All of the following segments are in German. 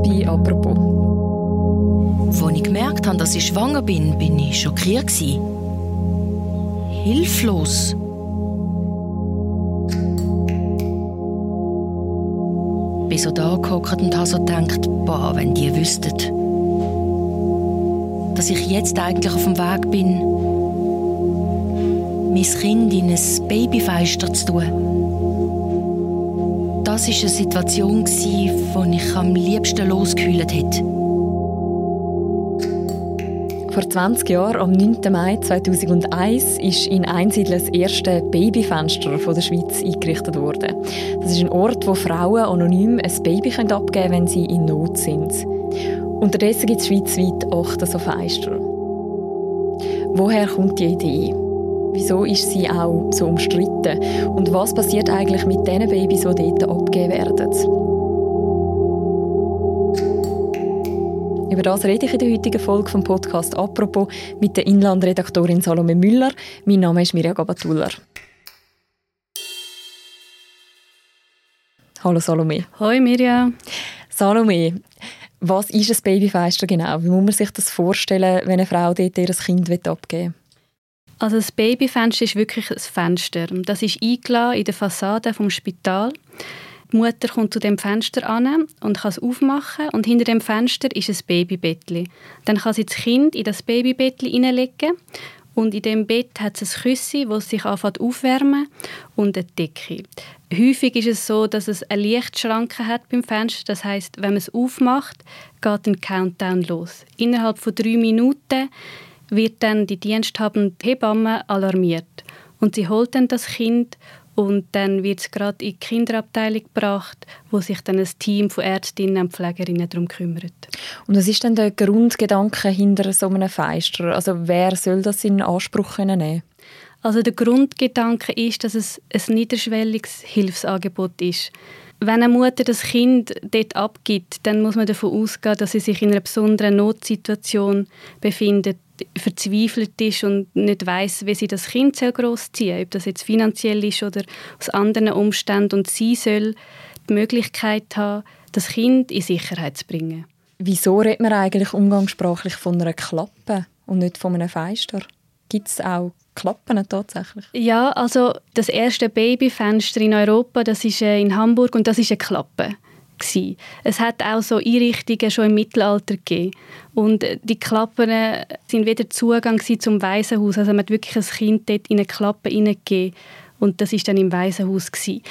bei «Apropos». Als ich gemerkt habe, dass ich schwanger bin, bin ich schockiert. Hilflos. Ich bin so da gehockt und habe so gedacht, boah, wenn die wüssten, dass ich jetzt eigentlich auf dem Weg bin, mein Kind in ein Babyfeister zu tun. Das war eine Situation, die ich am liebsten losgehüllt hätte. Vor 20 Jahren, am 9. Mai 2001, ist in Einsiedl das erste Babyfenster der Schweiz eingerichtet worden. Das ist ein Ort, wo Frauen anonym ein Baby abgeben können, wenn sie in Not sind. Unterdessen gibt es schweizweit acht so Fenster. Woher kommt die Idee? Wieso ist sie auch so umstritten? Und was passiert eigentlich mit den Babys, die dort abgegeben werden? Über das rede ich in der heutigen Folge vom Podcast «Apropos» mit der Inlandredaktorin Salome Müller. Mein Name ist Mirja Gabatuller. Hallo Salome. Hoi Mirja. Salome, was ist ein Babyfenster genau? Wie muss man sich das vorstellen, wenn eine Frau dort ihr Kind abgeben will? Also das Babyfenster ist wirklich ein Fenster. Das ist eingeladen in der Fassade vom Spital. Die Mutter kommt zu dem Fenster an und kann es aufmachen und hinter dem Fenster ist ein Babybettli. Dann kann sie das Kind in das Babybettli hineinlegen und in dem Bett hat es ein Küssi, das sich anfängt aufwärmen und eine Decke. Häufig ist es so, dass es eine Lichtschranke hat beim Fenster. Das heißt, wenn man es aufmacht, geht ein Countdown los. Innerhalb von drei Minuten wird dann die diensthabende Hebamme alarmiert und sie holt dann das Kind und dann wird es gerade in die Kinderabteilung gebracht, wo sich dann ein Team von Ärztinnen und Pflegerinnen darum kümmert. Und was ist denn der Grundgedanke hinter so einem Feister? Also wer soll das in Anspruch nehmen? Also der Grundgedanke ist, dass es ein niederschwelliges Hilfsangebot ist. Wenn eine Mutter das Kind dort abgibt, dann muss man davon ausgehen, dass sie sich in einer besonderen Notsituation befindet, verzweifelt ist und nicht weiß, wie sie das Kind großziehen soll, ob das jetzt finanziell ist oder aus anderen Umständen. Und sie soll die Möglichkeit haben, das Kind in Sicherheit zu bringen. Wieso redet man eigentlich umgangssprachlich von einer Klappe und nicht von einem Feister? Gibt es auch Klappen tatsächlich? Ja, also das erste Babyfenster in Europa, das ist äh, in Hamburg und das ist eine Klappe. Gewesen. Es hat auch so Einrichtungen schon im Mittelalter gegeben. Und die Klappen sind wieder Zugang zum Waisenhaus. Also man hat wirklich ein Kind dort in eine Klappe hineingegeben. Und das ist dann im Waisenhaus gewesen.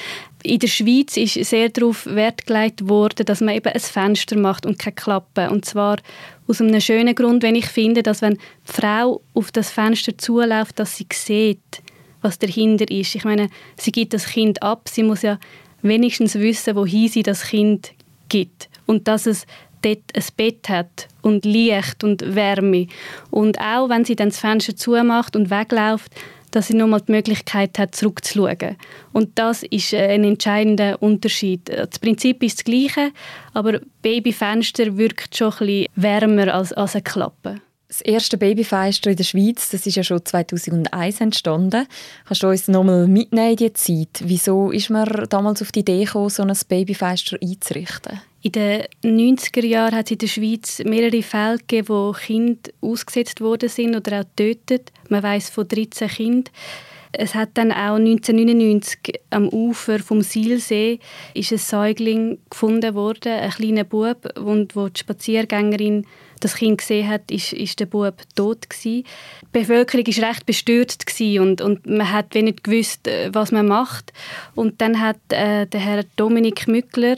In der Schweiz ist sehr darauf Wert gelegt worden, dass man eben ein Fenster macht und keine Klappe. Und zwar aus einem schönen Grund, wenn ich finde, dass wenn die Frau auf das Fenster zuläuft, dass sie sieht, was dahinter ist. Ich meine, sie gibt das Kind ab, sie muss ja wenigstens wissen, wohin sie das Kind gibt. Und dass es dort ein Bett hat und Licht und Wärme. Und auch wenn sie dann das Fenster zumacht und wegläuft, dass sie nochmal die Möglichkeit hat, zurückzuschauen. Und das ist ein entscheidender Unterschied. Das Prinzip ist das gleiche, aber Babyfenster wirkt schon ein bisschen wärmer als, als eine Klappe. Das erste Babyfenster in der Schweiz, das ist ja schon 2001 entstanden. Kannst du uns nochmal mitnehmen in diese Zeit? Wieso ist man damals auf die Idee gekommen, so ein Babyfenster einzurichten? In den 90er Jahren hat es in der Schweiz mehrere Fälle gegeben, wo Kinder ausgesetzt worden sind oder auch getötet. Man weiß von 13 Kindern. Es hat dann auch 1999 am Ufer vom Silsee ist ein Säugling gefunden worden, ein kleiner Bub, wo die Spaziergängerin das Kind gesehen hat, ist, ist der Bub tot gewesen. Die Bevölkerung ist recht bestürzt und, und man hat wenig gewusst, äh, was man macht. Und dann hat äh, der Herr Dominik Mückler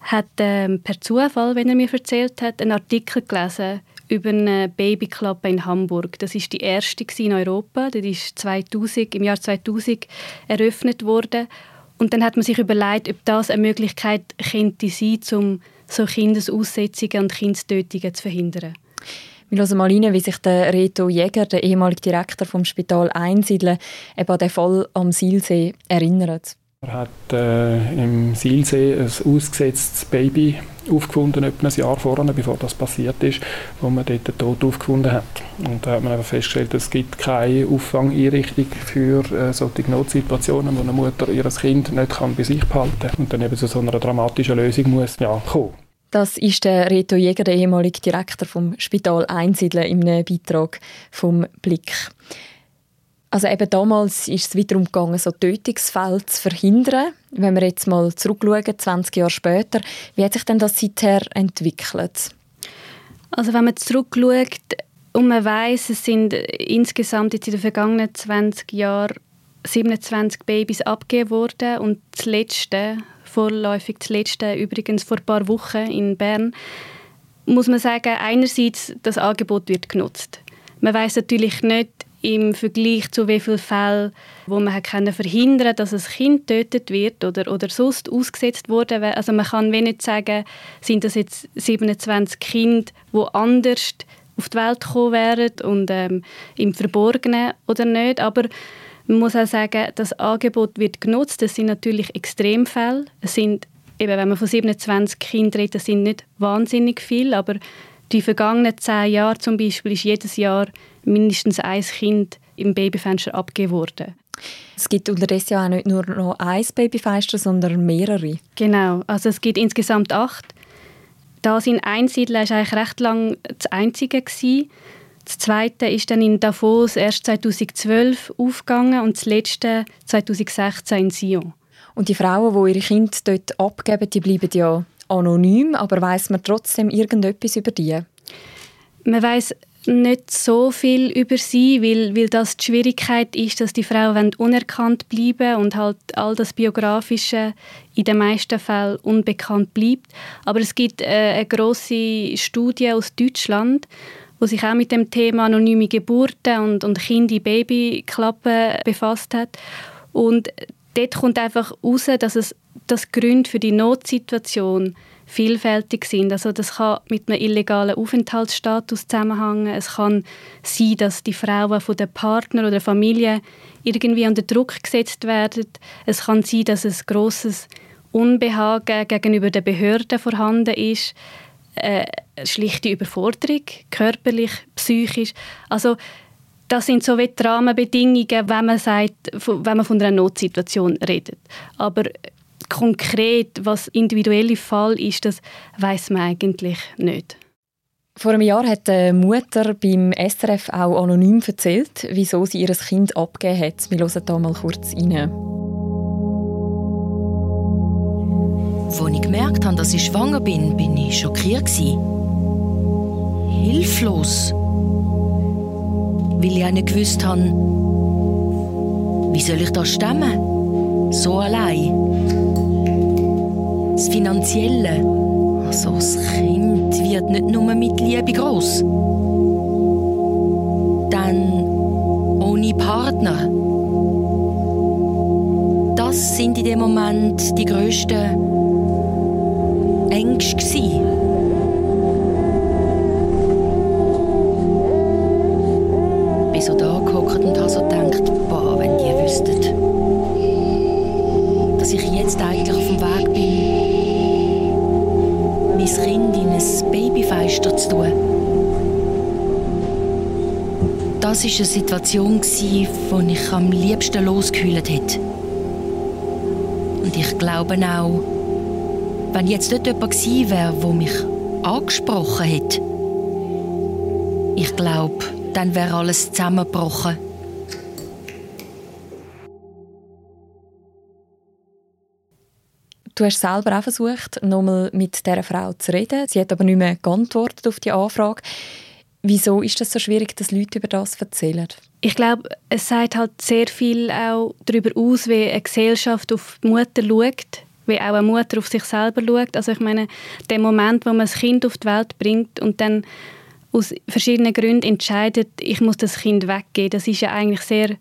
hat ähm, per Zufall, wenn er mir erzählt hat, einen Artikel gelesen über eine Babyklappe in Hamburg. Das ist die erste in Europa. Das ist 2000, im Jahr 2000 eröffnet worden. Und dann hat man sich überlegt, ob das eine Möglichkeit könnte sein, um so Kindesaussetzungen und Kindstötungen zu verhindern. Wir hören mal rein, wie sich der Reto Jäger, der ehemalige Direktor vom Spital Einsiedeln, eben an den Fall am Silsee erinnert. Er hat äh, im Silsee ein ausgesetztes Baby aufgefunden, etwa ein Jahr vorher, bevor das passiert ist, wo man dort den Tod aufgefunden hat. Und da hat man einfach festgestellt, es gibt keine Auffangeinrichtung für äh, solche Notsituationen, wo eine Mutter ihr Kind nicht kann bei sich behalten kann und dann eben zu so einer dramatischen Lösung muss ja, kommen. Das ist der Reto Jäger, der ehemalige Direktor vom Spital Einsiedeln, in einem Beitrag vom Blick. Also eben damals ist es wiederum gegangen, so Tötungsfälle zu verhindern. Wenn wir jetzt mal zurückschauen, 20 Jahre später, wie hat sich denn das seither entwickelt? Also wenn man zurückschaut und man weiß, es sind insgesamt jetzt in den vergangenen 20 Jahren 27 Babys abgegeben worden und das letzte, vorläufig das letzte, übrigens vor ein paar Wochen in Bern, muss man sagen, einerseits das Angebot wird genutzt. Man weiß natürlich nicht, im Vergleich zu wie vielen Fällen, wo man können verhindern dass ein Kind getötet wird oder, oder sonst ausgesetzt wurde. Also man kann wenig sagen, sind das jetzt 27 Kinder, die anders auf die Welt gekommen wären und ähm, im Verborgenen oder nicht. Aber man muss auch sagen, das Angebot wird genutzt. Das sind natürlich Extremfälle. Es sind, eben, wenn man von 27 Kindern redet, das sind nicht wahnsinnig viele, aber die vergangenen zehn Jahre zum Beispiel ist jedes Jahr mindestens ein Kind im Babyfenster abgegeben worden. Es gibt unterdessen ja auch nicht nur noch ein Babyfenster, sondern mehrere. Genau, also es gibt insgesamt acht. Das in Einsiedler war eigentlich recht lang das einzige. Gewesen. Das zweite ist dann in Davos erst 2012 aufgegangen und das letzte 2016 in Sion. Und die Frauen, die ihre Kinder dort abgeben, die bleiben ja anonym, aber weiß man trotzdem irgendetwas über die? Man weiß nicht so viel über sie, weil, weil das die Schwierigkeit ist, dass die Frauen unerkannt bleiben und halt all das Biografische in den meisten Fällen unbekannt bleibt. Aber es gibt äh, eine große Studie aus Deutschland, wo sich auch mit dem Thema anonyme Geburten und, und Kinder in Babyklappen befasst hat. Und dort kommt einfach heraus, dass es das Gründe für die Notsituation vielfältig sind. Also das kann mit einem illegalen Aufenthaltsstatus zusammenhängen. Es kann sein, dass die Frauen von der Partner oder der Familie irgendwie unter Druck gesetzt werden. Es kann sein, dass ein großes Unbehagen gegenüber den Behörden vorhanden ist. Äh, schlichte Überforderung, körperlich, psychisch. Also das sind so wie die Rahmenbedingungen, wenn man, sagt, wenn man von einer Notsituation redet. Aber konkret, was individuelle Fall ist, das weiß man eigentlich nicht. Vor einem Jahr hat die Mutter beim SRF auch anonym erzählt, wieso sie ihr Kind abgegeben hat. Wir hören hier mal kurz rein. Als ich gemerkt habe, dass ich schwanger bin, bin ich schockiert. Hilflos. Weil ich auch nicht gewusst habe, wie soll ich das stemmen? So allein. Das Finanzielle. Also das Kind wird nicht nur mit Liebe groß. Dann ohne Partner. Das sind in dem Moment die grössten Ängste. Gewesen. so da gehockt und habe so gedacht, boah, wenn die wüssten, dass ich jetzt eigentlich auf dem Weg bin, mein Kind in ein Babyfeister zu tun. Das war eine Situation, die ich am liebsten losgehüllt hätte. Und ich glaube auch, wenn jetzt dort jemand gewesen wäre, der mich angesprochen hätte, ich glaube, dann wäre alles zusammengebrochen. Du hast selber auch versucht, nochmal mit dieser Frau zu reden. Sie hat aber nicht mehr geantwortet auf die Anfrage. Wieso ist es so schwierig, dass Leute über das erzählen? Ich glaube, es sagt halt sehr viel auch darüber aus, wie eine Gesellschaft auf die Mutter schaut, wie auch eine Mutter auf sich selber schaut. Also ich meine, der Moment, wo man das Kind auf die Welt bringt und dann aus verschiedenen Gründen entscheidet, ich muss das Kind weggeben, das ist ja eigentlich sehr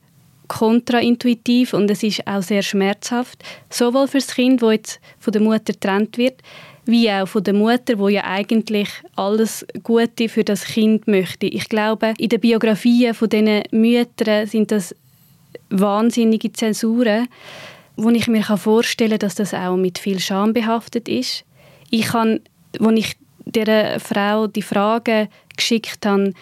kontraintuitiv und es ist auch sehr schmerzhaft, sowohl für das Kind, das jetzt von der Mutter getrennt wird, wie auch von der Mutter, wo ja eigentlich alles Gute für das Kind möchte. Ich glaube, in den Biografien von diesen Müttern sind das wahnsinnige Zensuren, wo ich mir vorstellen kann, dass das auch mit viel Scham behaftet ist. Ich kann, als ich dieser Frau die Frage geschickt habe,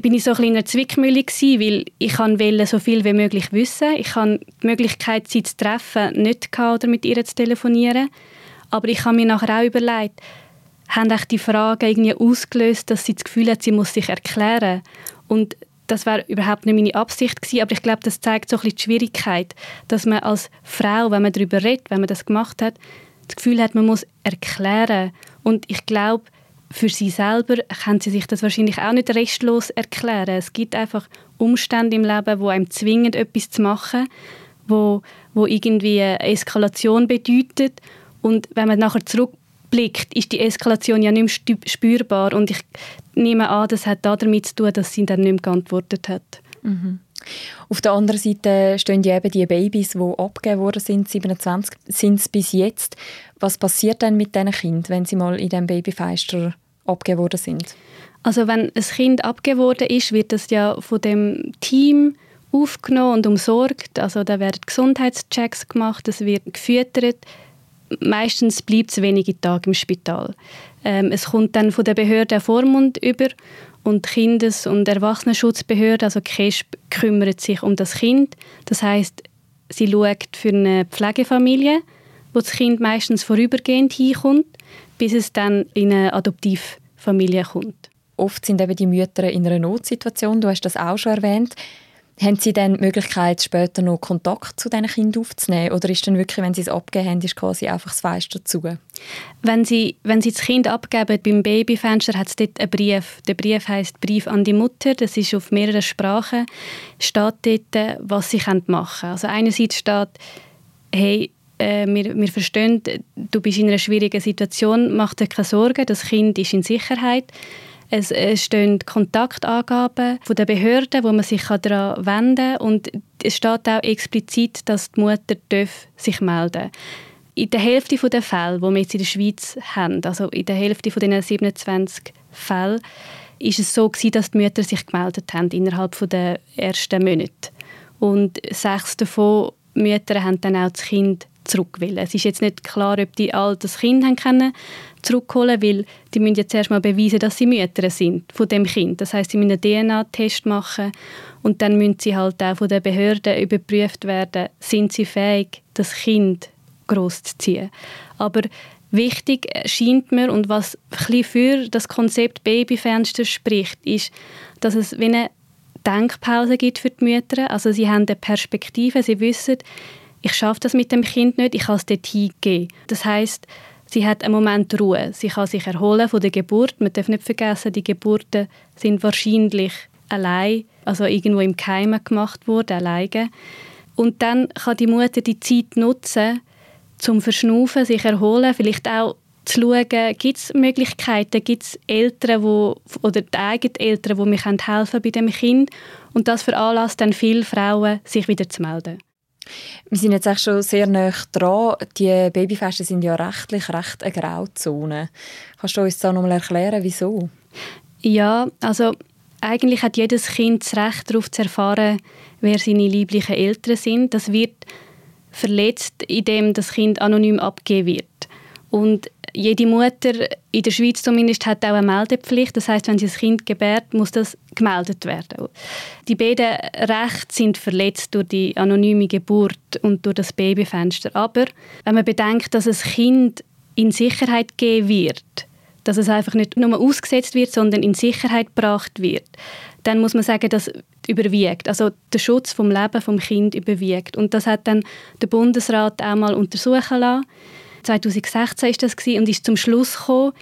bin ich so ein in einer Zwickmühle gewesen, weil ich wollte so viel wie möglich wissen. Ich hatte die Möglichkeit, sie zu treffen, nicht oder mit ihr zu telefonieren. Aber ich habe mir nachher auch überlegt, haben die Frage irgendwie ausgelöst, dass sie das Gefühl hat, sie muss sich erklären. Und das war überhaupt nicht meine Absicht gewesen, aber ich glaube, das zeigt so ein die Schwierigkeit, dass man als Frau, wenn man darüber redet, wenn man das gemacht hat, das Gefühl hat, man muss erklären. Und ich glaube, für sie selber kann sie sich das wahrscheinlich auch nicht restlos erklären. Es gibt einfach Umstände im Leben, wo einem zwingen, etwas zu machen, wo, wo irgendwie eine Eskalation bedeutet. Und wenn man nachher zurückblickt, ist die Eskalation ja nicht mehr spürbar. Und ich nehme an, das hat damit zu tun, dass sie dann nicht mehr geantwortet hat. Mhm. Auf der anderen Seite stehen ja eben die Babys, die abgegeben worden sind, 27 sind es bis jetzt. Was passiert denn mit diesen Kindern, wenn sie mal in diesem Babyfeister abgegeben worden sind? Also wenn ein Kind abgegeben worden ist, wird das ja von dem Team aufgenommen und umsorgt. Also da werden Gesundheitschecks gemacht, es wird gefüttert. Meistens bleibt es wenige Tage im Spital. Ähm, es kommt dann von der Behörde Vormund über und Kindes- und Erwachsenenschutzbehörde, also KESB, kümmert sich um das Kind. Das heißt, sie schaut für eine Pflegefamilie, wo das Kind meistens vorübergehend hinkommt, bis es dann in eine Adoptivfamilie kommt. Oft sind eben die Mütter in einer Notsituation. Du hast das auch schon erwähnt. Haben Sie dann die Möglichkeit, später noch Kontakt zu diesen Kindern aufzunehmen? Oder ist dann wirklich, wenn Sie es abgeben haben, ist quasi einfach das Fenster zu? Wenn Sie, wenn Sie das Kind abgeben, beim Babyfenster hat es dort einen Brief. Der Brief heißt Brief an die Mutter. Das ist auf mehreren Sprachen. Steht dort, was sie machen können. Also einerseits steht, hey, äh, wir, wir verstehen, du bist in einer schwierigen Situation, mach dir keine Sorgen, das Kind ist in Sicherheit. Es, stehen Kontaktangaben von der Behörde, wo man sich daran wenden kann. Und es steht auch explizit, dass die Mutter sich melden darf. In der Hälfte der Fälle, die wir jetzt in der Schweiz haben, also in der Hälfte von den 27 Fällen, ist es so gewesen, dass die Mütter sich gemeldet haben innerhalb der ersten Monate. Und sechs davon Mütter haben dann auch das Kind zurückwollen. Es ist jetzt nicht klar, ob die all das Kind haben können zurückholen weil die müssen jetzt erstmal beweisen, dass sie Mütter sind von dem Kind. Das heißt, sie müssen einen DNA-Test machen und dann müssen sie halt auch von den Behörden überprüft werden, sind sie fähig, das Kind großzuziehen. Aber wichtig scheint mir und was ein für das Konzept Babyfenster spricht, ist, dass es wie eine Denkpause gibt für die Mütter. Also sie haben eine Perspektive, sie wissen, ich schaffe das mit dem Kind nicht, ich kann es dort hingeben. Das heißt, sie hat einen Moment Ruhe. Sie kann sich erholen von der Geburt. Man darf nicht vergessen, die Geburten sind wahrscheinlich allein, also irgendwo im Keim gemacht worden, alleine. Und dann kann die Mutter die Zeit nutzen, zum Verschnaufen, sich erholen, vielleicht auch zu schauen, gibt es Möglichkeiten, gibt es Eltern, wo, oder die eigenen Eltern, die mir helfen bei dem Kind. Und das veranlasst dann viele Frauen, sich wieder zu melden. Wir sind jetzt schon sehr nah dran. Die Babyfeste sind ja rechtlich recht eine Grauzone. Kannst du uns da noch mal erklären, wieso? Ja, also eigentlich hat jedes Kind das Recht darauf zu erfahren, wer seine lieblichen Eltern sind. Das wird verletzt, indem das Kind anonym abgegeben wird. Und jede Mutter in der Schweiz zumindest hat auch eine Meldepflicht. Das heißt, wenn sie ein Kind gebärt, muss das gemeldet werden. Die beiden Rechte sind verletzt durch die anonyme Geburt und durch das Babyfenster. Aber wenn man bedenkt, dass ein Kind in Sicherheit gegeben wird, dass es einfach nicht nur ausgesetzt wird, sondern in Sicherheit gebracht wird, dann muss man sagen, dass überwiegt. Also der Schutz vom Leben vom Kind überwiegt. Und das hat dann der Bundesrat auch mal untersuchen lassen 2016 ist das und ist zum Schluss gekommen,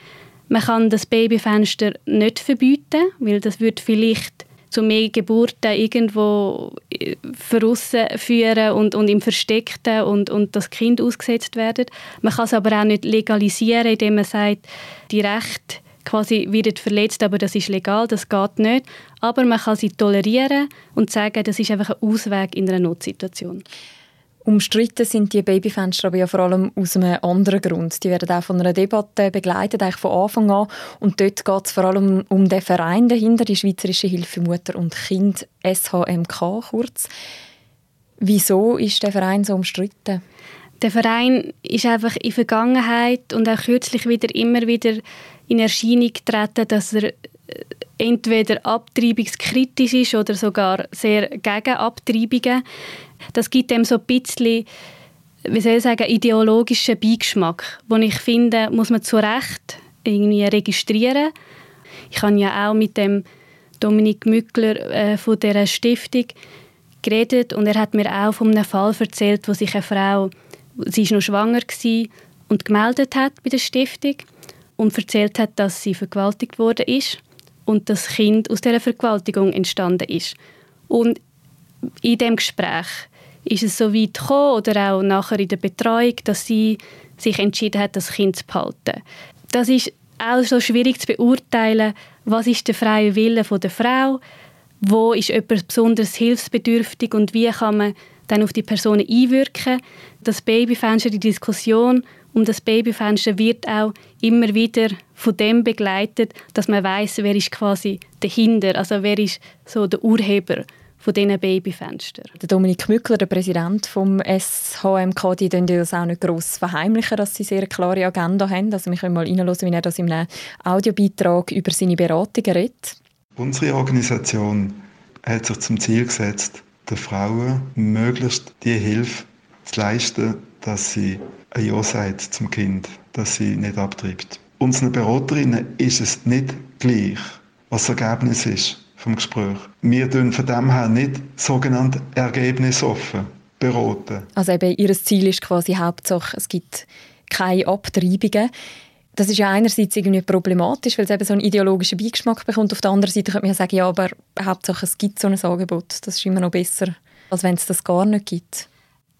man kann das Babyfenster nicht verbieten, weil das würde vielleicht zu mehr Geburten irgendwo äh, verrissen führen und, und im Versteckten und, und das Kind ausgesetzt werden. Man kann es aber auch nicht legalisieren, indem man sagt, die Rechte quasi wird verletzt, aber das ist legal, das geht nicht. Aber man kann sie tolerieren und sagen, das ist einfach ein Ausweg in einer Notsituation. Umstritten sind die Babyfenster aber ja vor allem aus einem anderen Grund. Die werden auch von einer Debatte begleitet, eigentlich von Anfang an. Und dort geht es vor allem um den Verein dahinter, die Schweizerische Hilfe Mutter und Kind, SHMK kurz. Wieso ist der Verein so umstritten? Der Verein ist einfach in der Vergangenheit und auch kürzlich wieder immer wieder in Erscheinung getreten, dass er äh, entweder abtreibungskritisch ist oder sogar sehr gegen Abtreibungen. Das gibt dem so ein bisschen, wie soll ich sagen, ideologischen Beigeschmack, wo ich finde, muss man zu Recht irgendwie registrieren. Ich habe ja auch mit dem Dominik Mückler äh, von der Stiftung geredet und er hat mir auch von einem Fall erzählt, wo sich eine Frau, sie ist noch schwanger war und gemeldet hat bei der Stiftung und erzählt hat, dass sie vergewaltigt worden ist und das Kind aus dieser Vergewaltigung entstanden ist. Und in dem Gespräch ist es so weit gekommen oder auch nachher in der Betreuung, dass sie sich entschieden hat, das Kind zu behalten. Das ist auch so schwierig zu beurteilen, was ist der freie Wille von der Frau, wo ist jemand besonders hilfsbedürftig und wie kann man dann auf die Person einwirken. Das Babyfenster, die Diskussion um das Babyfenster wird auch immer wieder von dem begleitet, dass man weiß, wer ist quasi dahinter, also wer ist so der Urheber von diesen Babyfenstern. Der Dominik Mückler, der Präsident vom SHMK, die tun das auch nicht gross verheimlichen, dass sie sehr klare Agenda haben. Also wir können mal reinhören, wie er das in einem Audiobeitrag über seine Beratungen redet. Unsere Organisation hat sich zum Ziel gesetzt, den Frauen möglichst die Hilfe zu leisten, dass sie ein Ja sagt zum Kind, dass sie nicht abtreibt. Unseren Beraterinnen ist es nicht gleich, was das Ergebnis ist vom Gespräch. Wir tun von dem her nicht sogenannt ergebnisoffen beraten. Also eben, ihr Ziel ist quasi Hauptsache, es gibt keine Abtreibungen. Das ist ja einerseits irgendwie problematisch, weil es eben so einen ideologischen Beigeschmack bekommt. Auf der anderen Seite könnte man ja sagen, ja, aber Hauptsache es gibt so ein Angebot. Das ist immer noch besser, als wenn es das gar nicht gibt.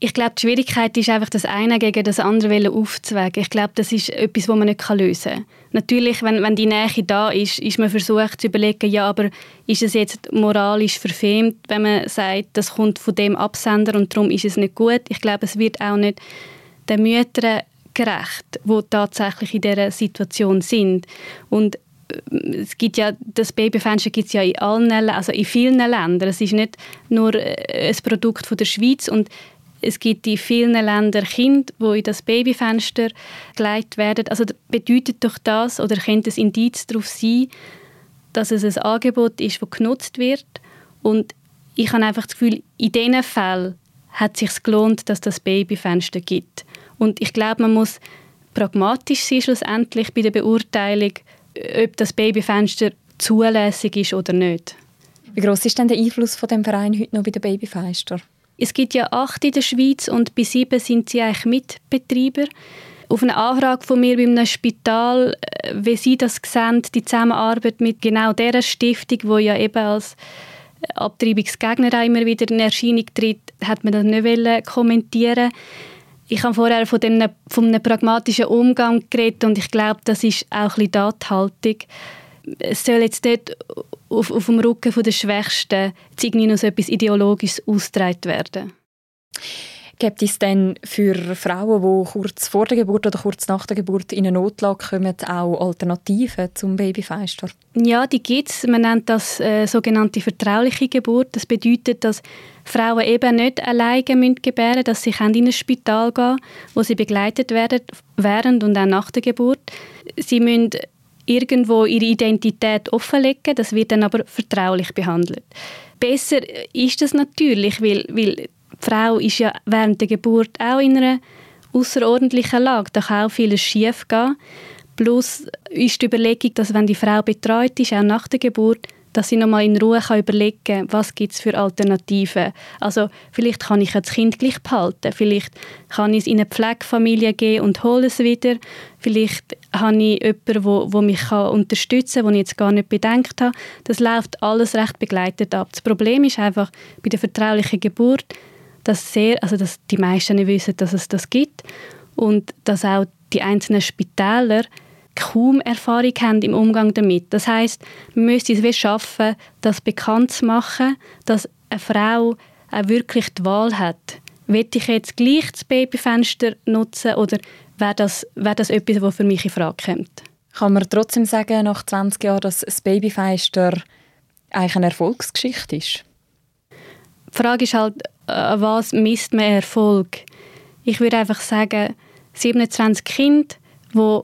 Ich glaube, die Schwierigkeit ist einfach, das eine gegen das andere aufzuwägen. Ich glaube, das ist etwas, was man nicht lösen kann. Natürlich, wenn, wenn die Nähe da ist, ist man versucht zu überlegen, ja, aber ist es jetzt moralisch verfemt, wenn man sagt, das kommt von dem Absender und darum ist es nicht gut. Ich glaube, es wird auch nicht den Müttern gerecht, die tatsächlich in dieser Situation sind. Und äh, es gibt ja, das Babyfenster gibt es ja in allen, also in vielen Ländern. Es ist nicht nur äh, ein Produkt von der Schweiz und es gibt in vielen Ländern Kinder, die in das Babyfenster gelegt werden. Also bedeutet doch das oder könnte ein Indiz darauf sein, dass es ein Angebot ist, das genutzt wird. Und ich habe einfach das Gefühl, in diesen Fällen hat es sich gelohnt, dass das Babyfenster gibt. Und ich glaube, man muss pragmatisch sein schlussendlich bei der Beurteilung, ob das Babyfenster zulässig ist oder nicht. Wie groß ist denn der Einfluss von dem Verein heute noch bei den Babyfenster? Es gibt ja acht in der Schweiz und bei sieben sind sie eigentlich Mitbetreiber. Auf eine Anfrage von mir bei einem Spital, äh, wie sie das sehen, die Zusammenarbeit mit genau dieser Stiftung, wo ja eben als Abtreibungsgegner immer wieder in Erscheinung tritt, hat man das nicht kommentieren ich habe vorher von, dem, von einem pragmatischen Umgang geredet und ich glaube, das ist auch ein bisschen die. Es soll jetzt nicht auf, auf dem Rücken der Schwächsten irgendwie noch so etwas Ideologisches ausgetragen werden. Gibt es denn für Frauen, die kurz vor der Geburt oder kurz nach der Geburt in eine Notlage kommen, auch Alternativen zum Babyfeister? Ja, die gibt es. Man nennt das äh, sogenannte vertrauliche Geburt. Das bedeutet, dass Frauen eben nicht alleine gebären müssen, dass sie in ein Spital gehen wo sie begleitet werden, während und auch nach der Geburt. Sie müssen irgendwo ihre Identität offenlegen, das wird dann aber vertraulich behandelt. Besser ist das natürlich, weil, weil die Frau ist ja während der Geburt auch in einer außerordentlichen Lage. Da kann auch vieles schief gehen. Plus ist die Überlegung, dass wenn die Frau betreut ist, auch nach der Geburt, dass sie nochmal in Ruhe kann überlegen kann, was gibt es für Alternativen. Also vielleicht kann ich das Kind gleich behalten, vielleicht kann ich es in eine Pflegefamilie gehen und hole es wieder, vielleicht habe ich jemanden, wo, wo mich kann unterstützen kann, den ich jetzt gar nicht bedenkt habe. Das läuft alles recht begleitet ab. Das Problem ist einfach bei der vertraulichen Geburt, dass, sehr, also dass die meisten nicht wissen, dass es das gibt und dass auch die einzelnen Spitäler kaum Erfahrung haben im Umgang damit. Das heißt, man müsste es schaffen, das bekannt zu machen, dass eine Frau auch wirklich die Wahl hat. Will ich jetzt gleich das Babyfenster nutzen oder wäre das, wäre das etwas, was für mich in Frage kommt? Kann man trotzdem sagen, nach 20 Jahren, dass das Babyfenster eigentlich eine Erfolgsgeschichte ist? Die Frage ist halt, an was misst man Erfolg? Ich würde einfach sagen, 27 Kinder, die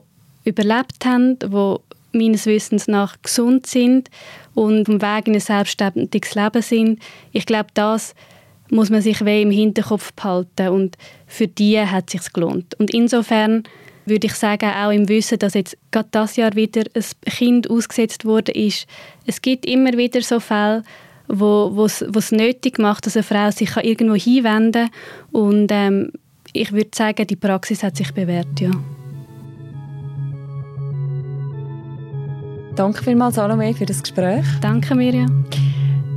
überlebt haben, die meines Wissens nach gesund sind und am Weg in ein selbstständiges Leben sind. Ich glaube, das muss man sich weh im Hinterkopf behalten und für die hat es sich gelohnt. Und insofern würde ich sagen, auch im Wissen, dass jetzt gerade das Jahr wieder ein Kind ausgesetzt wurde, ist, es gibt immer wieder so Fälle, wo es nötig macht, dass eine Frau sich irgendwo hinwenden kann. Und ähm, ich würde sagen, die Praxis hat sich bewährt, ja. Danke vielmals, Salome, für das Gespräch. Danke, Mirjam.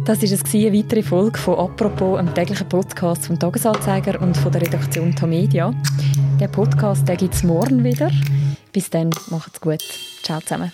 Das war eine weitere Folge von «Apropos», einem täglichen Podcast vom «Tagesanzeiger» und von der Redaktion Tamedia. Der Podcast gibt es morgen wieder. Bis dann, macht's gut. Ciao zusammen.